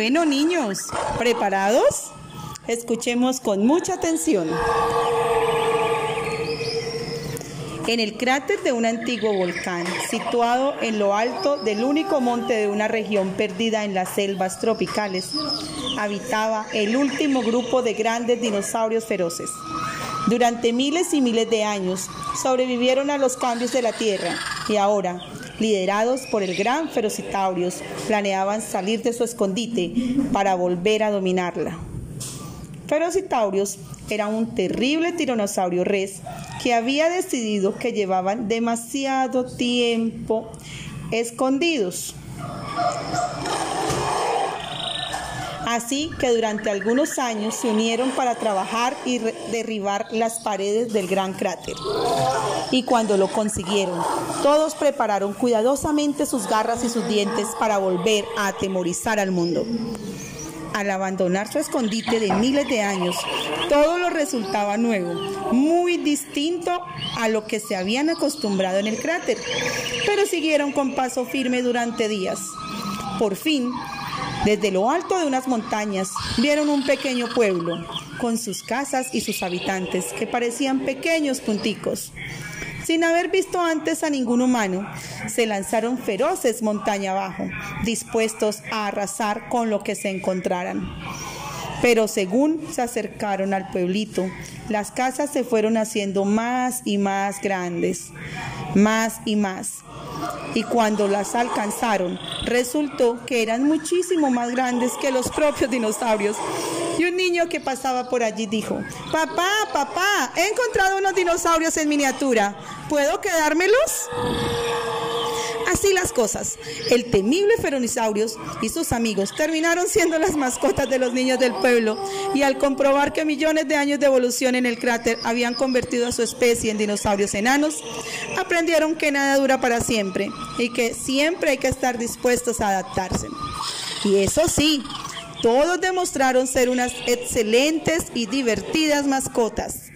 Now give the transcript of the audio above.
Bueno, niños, ¿preparados? Escuchemos con mucha atención. En el cráter de un antiguo volcán, situado en lo alto del único monte de una región perdida en las selvas tropicales, habitaba el último grupo de grandes dinosaurios feroces. Durante miles y miles de años sobrevivieron a los cambios de la Tierra y ahora, liderados por el gran Ferocitaurios, planeaban salir de su escondite para volver a dominarla. Ferocitaurios era un terrible tiranosaurio res que había decidido que llevaban demasiado tiempo escondidos. Así que durante algunos años se unieron para trabajar y derribar las paredes del gran cráter. Y cuando lo consiguieron, todos prepararon cuidadosamente sus garras y sus dientes para volver a atemorizar al mundo al abandonar su escondite de miles de años, todo lo resultaba nuevo, muy distinto a lo que se habían acostumbrado en el cráter, pero siguieron con paso firme durante días. Por fin, desde lo alto de unas montañas, vieron un pequeño pueblo, con sus casas y sus habitantes, que parecían pequeños punticos. Sin haber visto antes a ningún humano, se lanzaron feroces montaña abajo, dispuestos a arrasar con lo que se encontraran. Pero según se acercaron al pueblito, las casas se fueron haciendo más y más grandes, más y más. Y cuando las alcanzaron, resultó que eran muchísimo más grandes que los propios dinosaurios y un niño que pasaba por allí dijo, papá, papá, he encontrado unos dinosaurios en miniatura. ¿Puedo quedármelos? Así las cosas. El temible Feronisaurios y sus amigos terminaron siendo las mascotas de los niños del pueblo y al comprobar que millones de años de evolución en el cráter habían convertido a su especie en dinosaurios enanos, aprendieron que nada dura para siempre y que siempre hay que estar dispuestos a adaptarse. Y eso sí, todos demostraron ser unas excelentes y divertidas mascotas.